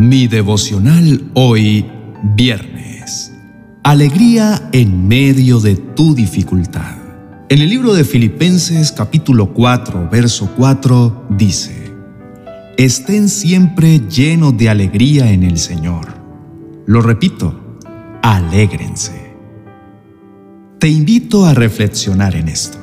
Mi devocional hoy, viernes. Alegría en medio de tu dificultad. En el libro de Filipenses capítulo 4, verso 4 dice, Estén siempre llenos de alegría en el Señor. Lo repito, alégrense. Te invito a reflexionar en esto.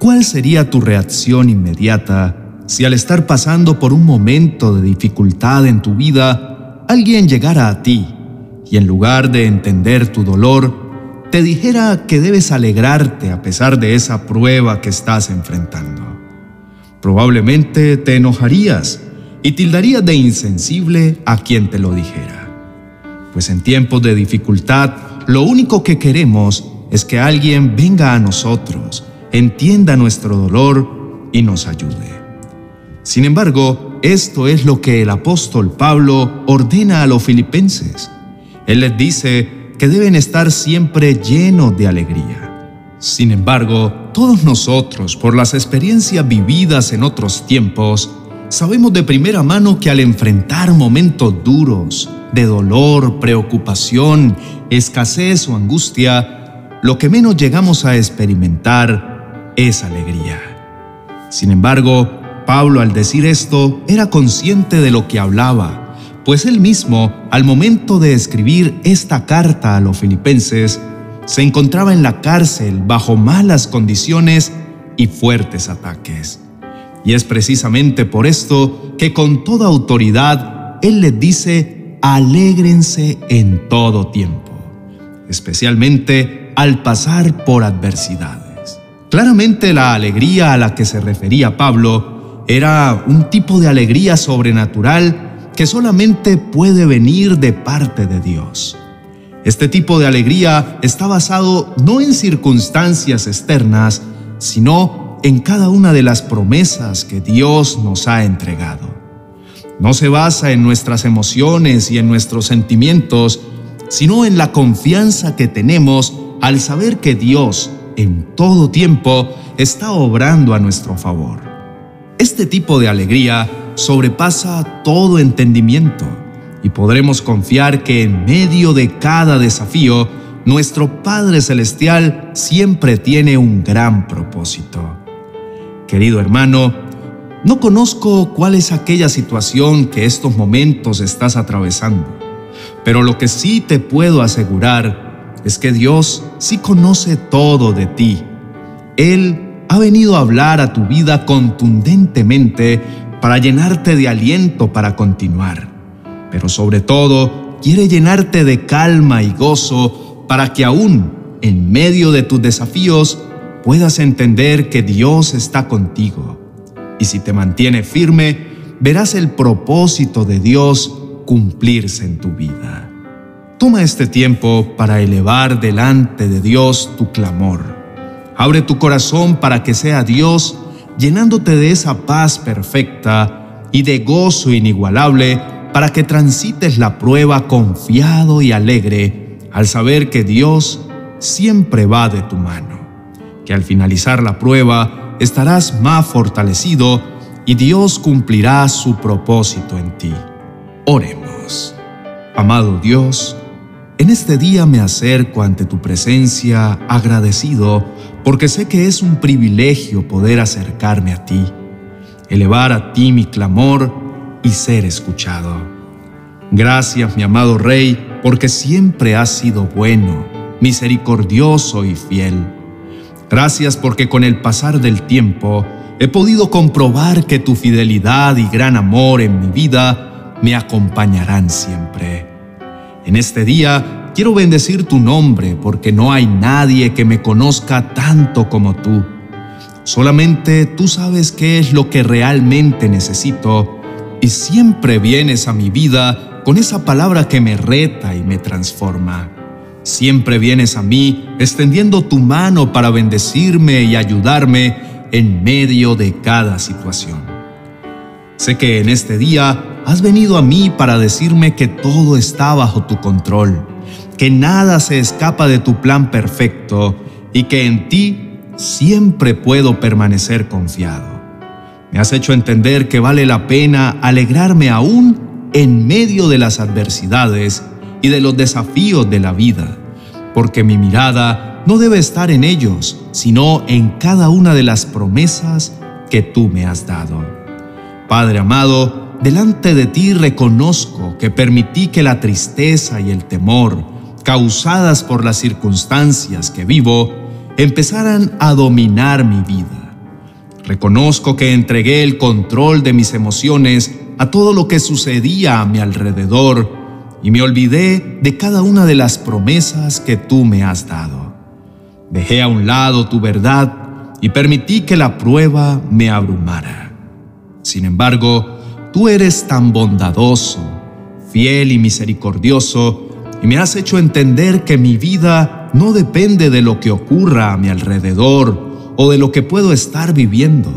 ¿Cuál sería tu reacción inmediata si al estar pasando por un momento de dificultad en tu vida, alguien llegara a ti y en lugar de entender tu dolor, te dijera que debes alegrarte a pesar de esa prueba que estás enfrentando. Probablemente te enojarías y tildarías de insensible a quien te lo dijera. Pues en tiempos de dificultad, lo único que queremos es que alguien venga a nosotros, entienda nuestro dolor y nos ayude. Sin embargo, esto es lo que el apóstol Pablo ordena a los filipenses. Él les dice que deben estar siempre llenos de alegría. Sin embargo, todos nosotros, por las experiencias vividas en otros tiempos, sabemos de primera mano que al enfrentar momentos duros, de dolor, preocupación, escasez o angustia, lo que menos llegamos a experimentar es alegría. Sin embargo, Pablo al decir esto era consciente de lo que hablaba, pues él mismo, al momento de escribir esta carta a los filipenses, se encontraba en la cárcel bajo malas condiciones y fuertes ataques. Y es precisamente por esto que con toda autoridad él les dice, alégrense en todo tiempo, especialmente al pasar por adversidades. Claramente la alegría a la que se refería Pablo era un tipo de alegría sobrenatural que solamente puede venir de parte de Dios. Este tipo de alegría está basado no en circunstancias externas, sino en cada una de las promesas que Dios nos ha entregado. No se basa en nuestras emociones y en nuestros sentimientos, sino en la confianza que tenemos al saber que Dios en todo tiempo está obrando a nuestro favor. Este tipo de alegría sobrepasa todo entendimiento y podremos confiar que en medio de cada desafío, nuestro Padre Celestial siempre tiene un gran propósito. Querido hermano, no conozco cuál es aquella situación que estos momentos estás atravesando, pero lo que sí te puedo asegurar es que Dios sí conoce todo de ti. Él ha venido a hablar a tu vida contundentemente para llenarte de aliento para continuar, pero sobre todo quiere llenarte de calma y gozo para que aún en medio de tus desafíos puedas entender que Dios está contigo. Y si te mantiene firme, verás el propósito de Dios cumplirse en tu vida. Toma este tiempo para elevar delante de Dios tu clamor Abre tu corazón para que sea Dios llenándote de esa paz perfecta y de gozo inigualable para que transites la prueba confiado y alegre al saber que Dios siempre va de tu mano, que al finalizar la prueba estarás más fortalecido y Dios cumplirá su propósito en ti. Oremos. Amado Dios, en este día me acerco ante tu presencia agradecido porque sé que es un privilegio poder acercarme a ti, elevar a ti mi clamor y ser escuchado. Gracias, mi amado Rey, porque siempre has sido bueno, misericordioso y fiel. Gracias porque con el pasar del tiempo he podido comprobar que tu fidelidad y gran amor en mi vida me acompañarán siempre. En este día quiero bendecir tu nombre porque no hay nadie que me conozca tanto como tú. Solamente tú sabes qué es lo que realmente necesito y siempre vienes a mi vida con esa palabra que me reta y me transforma. Siempre vienes a mí extendiendo tu mano para bendecirme y ayudarme en medio de cada situación. Sé que en este día Has venido a mí para decirme que todo está bajo tu control, que nada se escapa de tu plan perfecto y que en ti siempre puedo permanecer confiado. Me has hecho entender que vale la pena alegrarme aún en medio de las adversidades y de los desafíos de la vida, porque mi mirada no debe estar en ellos, sino en cada una de las promesas que tú me has dado. Padre amado, delante de ti reconozco que permití que la tristeza y el temor, causadas por las circunstancias que vivo, empezaran a dominar mi vida. Reconozco que entregué el control de mis emociones a todo lo que sucedía a mi alrededor y me olvidé de cada una de las promesas que tú me has dado. Dejé a un lado tu verdad y permití que la prueba me abrumara. Sin embargo, tú eres tan bondadoso, fiel y misericordioso y me has hecho entender que mi vida no depende de lo que ocurra a mi alrededor o de lo que puedo estar viviendo.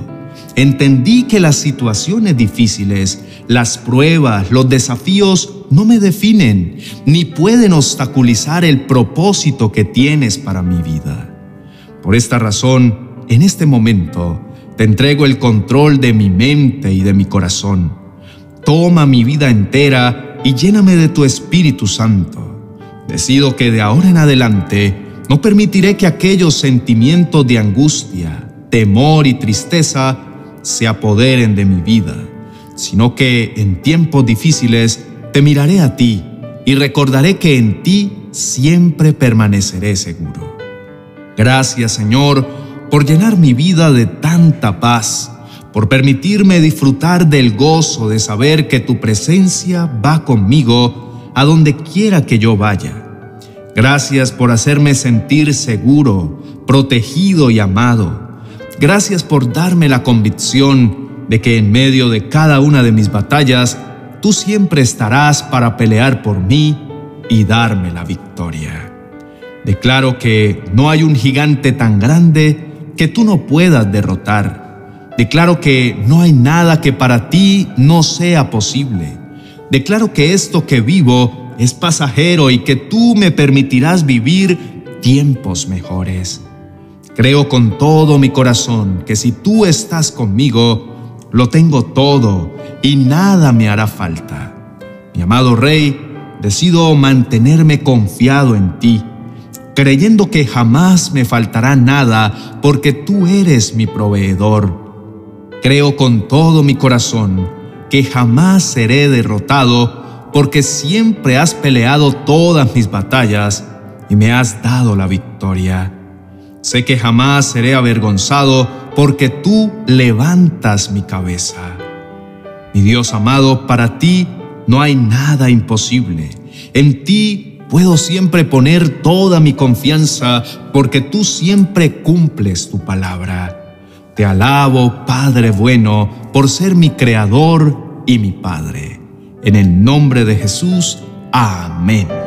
Entendí que las situaciones difíciles, las pruebas, los desafíos no me definen ni pueden obstaculizar el propósito que tienes para mi vida. Por esta razón, en este momento, te entrego el control de mi mente y de mi corazón. Toma mi vida entera y lléname de tu Espíritu Santo. Decido que de ahora en adelante no permitiré que aquellos sentimientos de angustia, temor y tristeza se apoderen de mi vida, sino que en tiempos difíciles te miraré a ti y recordaré que en ti siempre permaneceré seguro. Gracias Señor por llenar mi vida de tanta paz, por permitirme disfrutar del gozo de saber que tu presencia va conmigo a donde quiera que yo vaya. Gracias por hacerme sentir seguro, protegido y amado. Gracias por darme la convicción de que en medio de cada una de mis batallas, tú siempre estarás para pelear por mí y darme la victoria. Declaro que no hay un gigante tan grande que tú no puedas derrotar. Declaro que no hay nada que para ti no sea posible. Declaro que esto que vivo es pasajero y que tú me permitirás vivir tiempos mejores. Creo con todo mi corazón que si tú estás conmigo, lo tengo todo y nada me hará falta. Mi amado Rey, decido mantenerme confiado en ti, creyendo que jamás me faltará nada porque tú eres mi proveedor. Creo con todo mi corazón que jamás seré derrotado, porque siempre has peleado todas mis batallas y me has dado la victoria. Sé que jamás seré avergonzado, porque tú levantas mi cabeza. Mi Dios amado, para ti no hay nada imposible. En ti puedo siempre poner toda mi confianza, porque tú siempre cumples tu palabra. Te alabo, Padre bueno, por ser mi Creador y mi Padre. En el nombre de Jesús, amén.